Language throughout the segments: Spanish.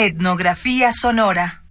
Etnografía sonora.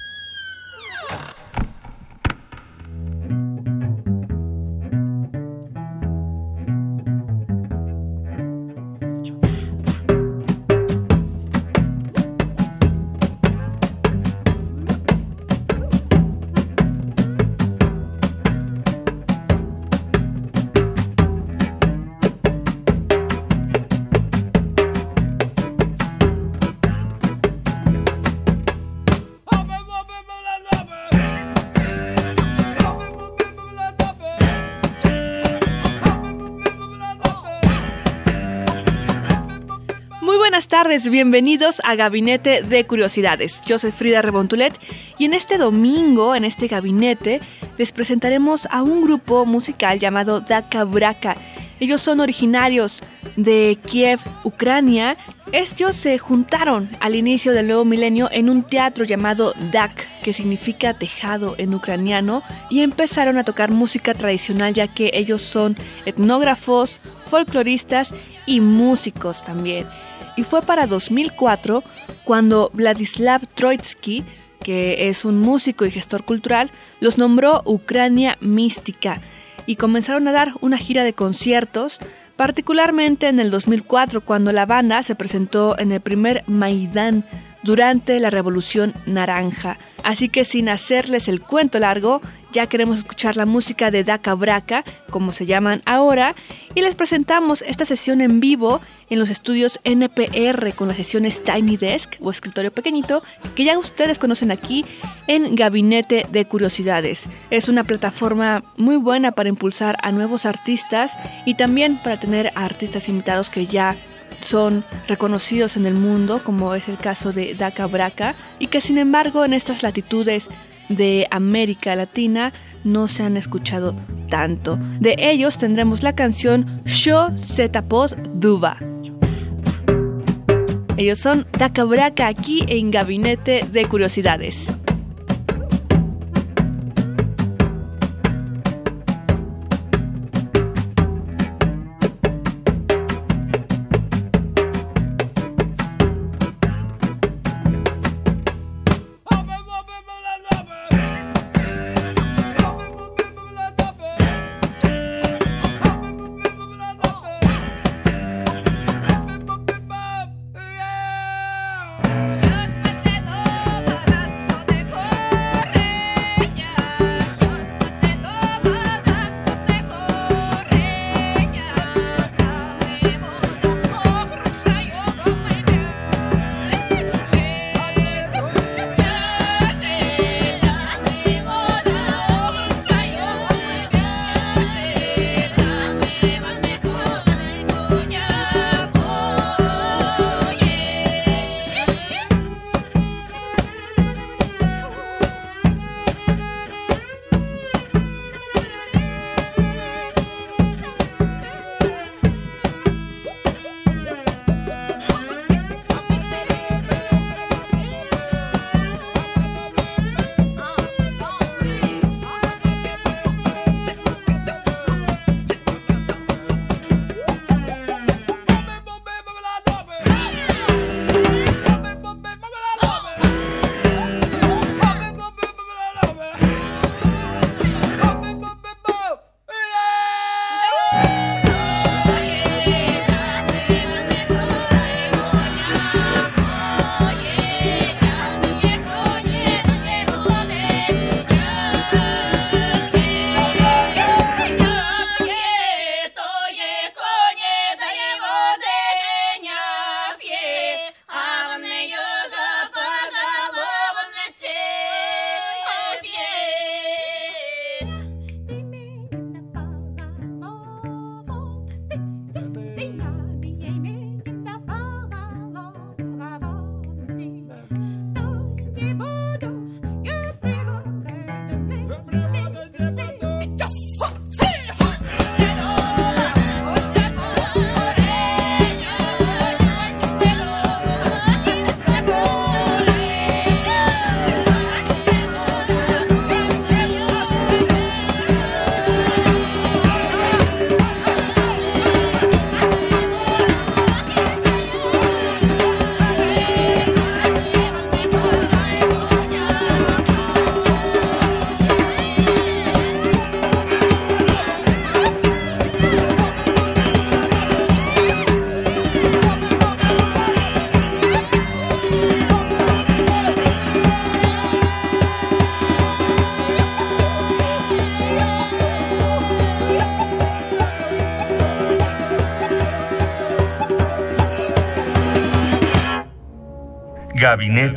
Bienvenidos a Gabinete de Curiosidades. Yo soy Frida Rebontulet y en este domingo, en este gabinete, les presentaremos a un grupo musical llamado Daka Braka. Ellos son originarios de Kiev, Ucrania. Ellos se juntaron al inicio del nuevo milenio en un teatro llamado Dak, que significa tejado en ucraniano, y empezaron a tocar música tradicional ya que ellos son etnógrafos, folcloristas y músicos también y fue para 2004 cuando Vladislav Troitsky, que es un músico y gestor cultural, los nombró Ucrania Mística y comenzaron a dar una gira de conciertos, particularmente en el 2004 cuando la banda se presentó en el primer Maidán durante la Revolución Naranja. Así que sin hacerles el cuento largo, ya queremos escuchar la música de Daka Braka, como se llaman ahora, y les presentamos esta sesión en vivo en los estudios NPR con las sesiones Tiny Desk o escritorio pequeñito, que ya ustedes conocen aquí en Gabinete de Curiosidades. Es una plataforma muy buena para impulsar a nuevos artistas y también para tener artistas invitados que ya son reconocidos en el mundo, como es el caso de Daka Braka, y que sin embargo en estas latitudes de América Latina no se han escuchado tanto. De ellos tendremos la canción Sho Setapod Duba. Ellos son Daka Braka aquí en Gabinete de Curiosidades.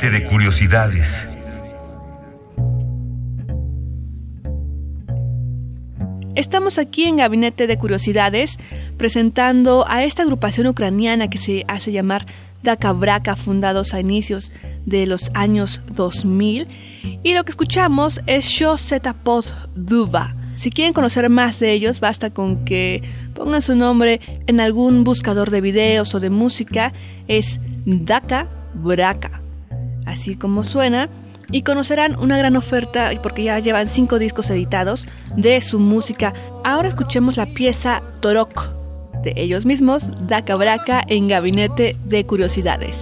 De Curiosidades. Estamos aquí en Gabinete de Curiosidades presentando a esta agrupación ucraniana que se hace llamar Dakabraka, fundados a inicios de los años 2000. Y lo que escuchamos es Pod Duva. Si quieren conocer más de ellos, basta con que pongan su nombre en algún buscador de videos o de música. Es Daka Braka. Así como suena. Y conocerán una gran oferta, porque ya llevan cinco discos editados de su música. Ahora escuchemos la pieza Torok de ellos mismos, Daka Braka en Gabinete de Curiosidades.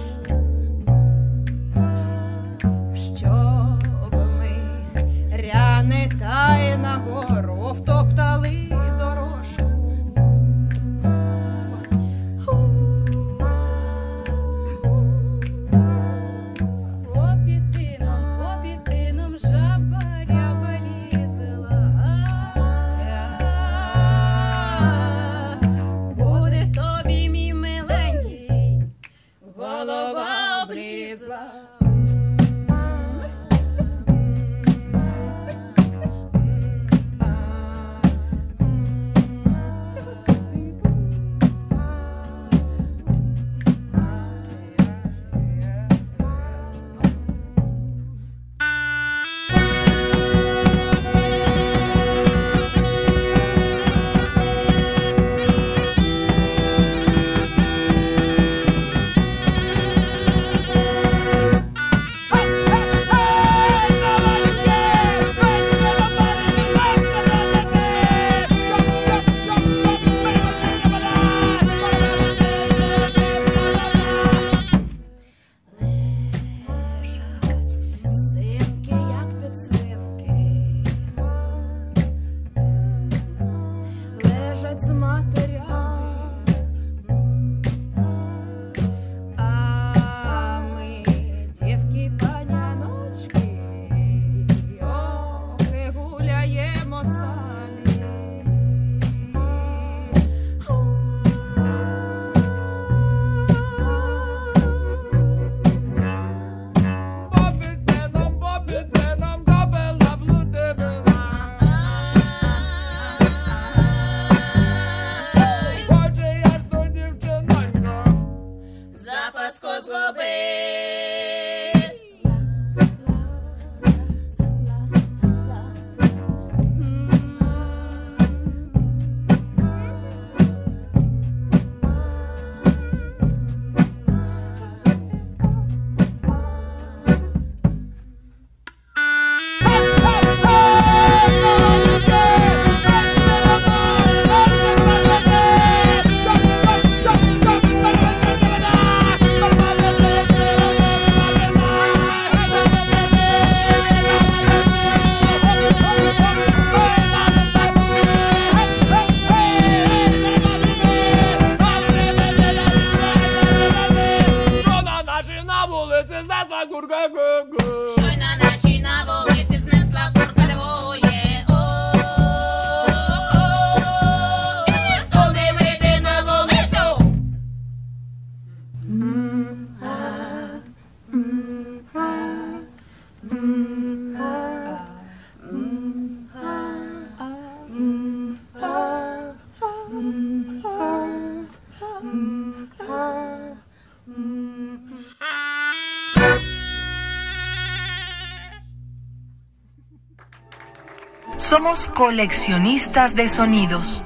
Somos coleccionistas de sonidos.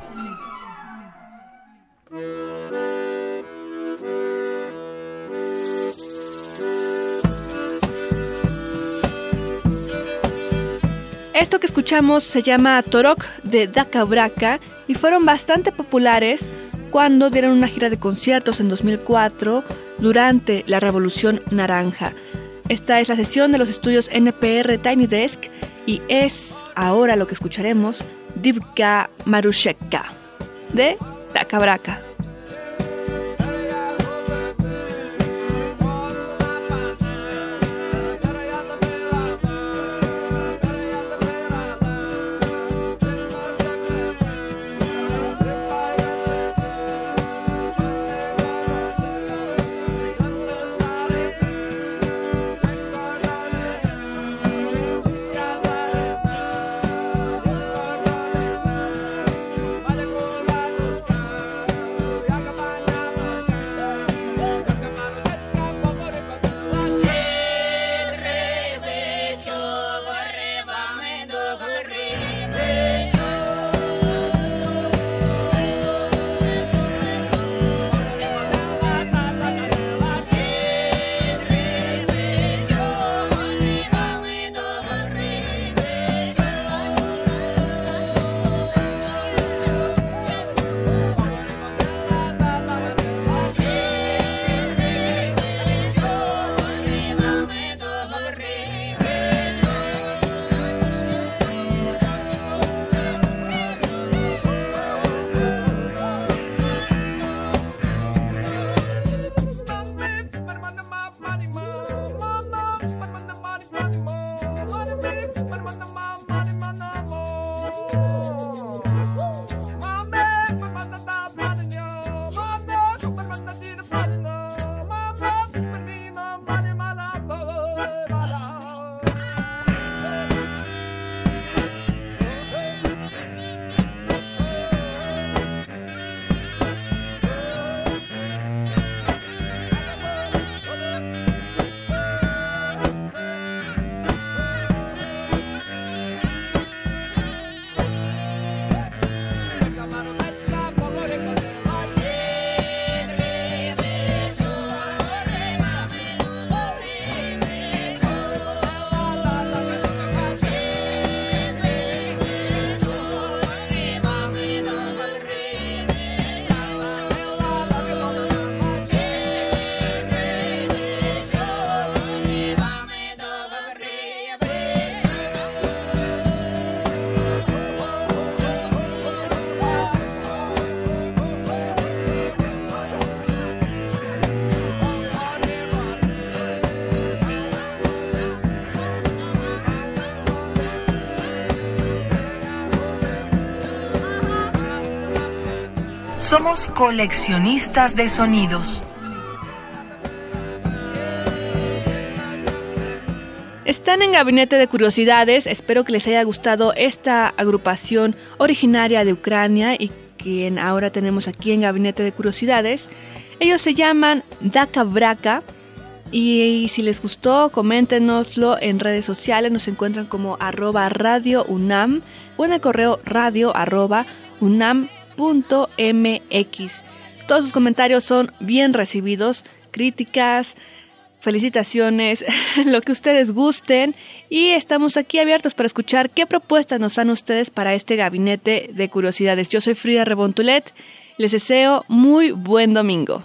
Esto que escuchamos se llama Torok de Daka y fueron bastante populares cuando dieron una gira de conciertos en 2004 durante la Revolución Naranja. Esta es la sesión de los estudios NPR Tiny Desk y es ahora lo que escucharemos Divka Marusheka de Braka. Somos coleccionistas de sonidos. Están en Gabinete de Curiosidades. Espero que les haya gustado esta agrupación originaria de Ucrania y quien ahora tenemos aquí en Gabinete de Curiosidades. Ellos se llaman Daka Braka. Y si les gustó, coméntenoslo en redes sociales. Nos encuentran como arroba radio UNAM o en el correo radio arroba unam.mx. Todos sus comentarios son bien recibidos, críticas, felicitaciones, lo que ustedes gusten y estamos aquí abiertos para escuchar qué propuestas nos dan ustedes para este gabinete de curiosidades. Yo soy Frida Rebontulet, les deseo muy buen domingo.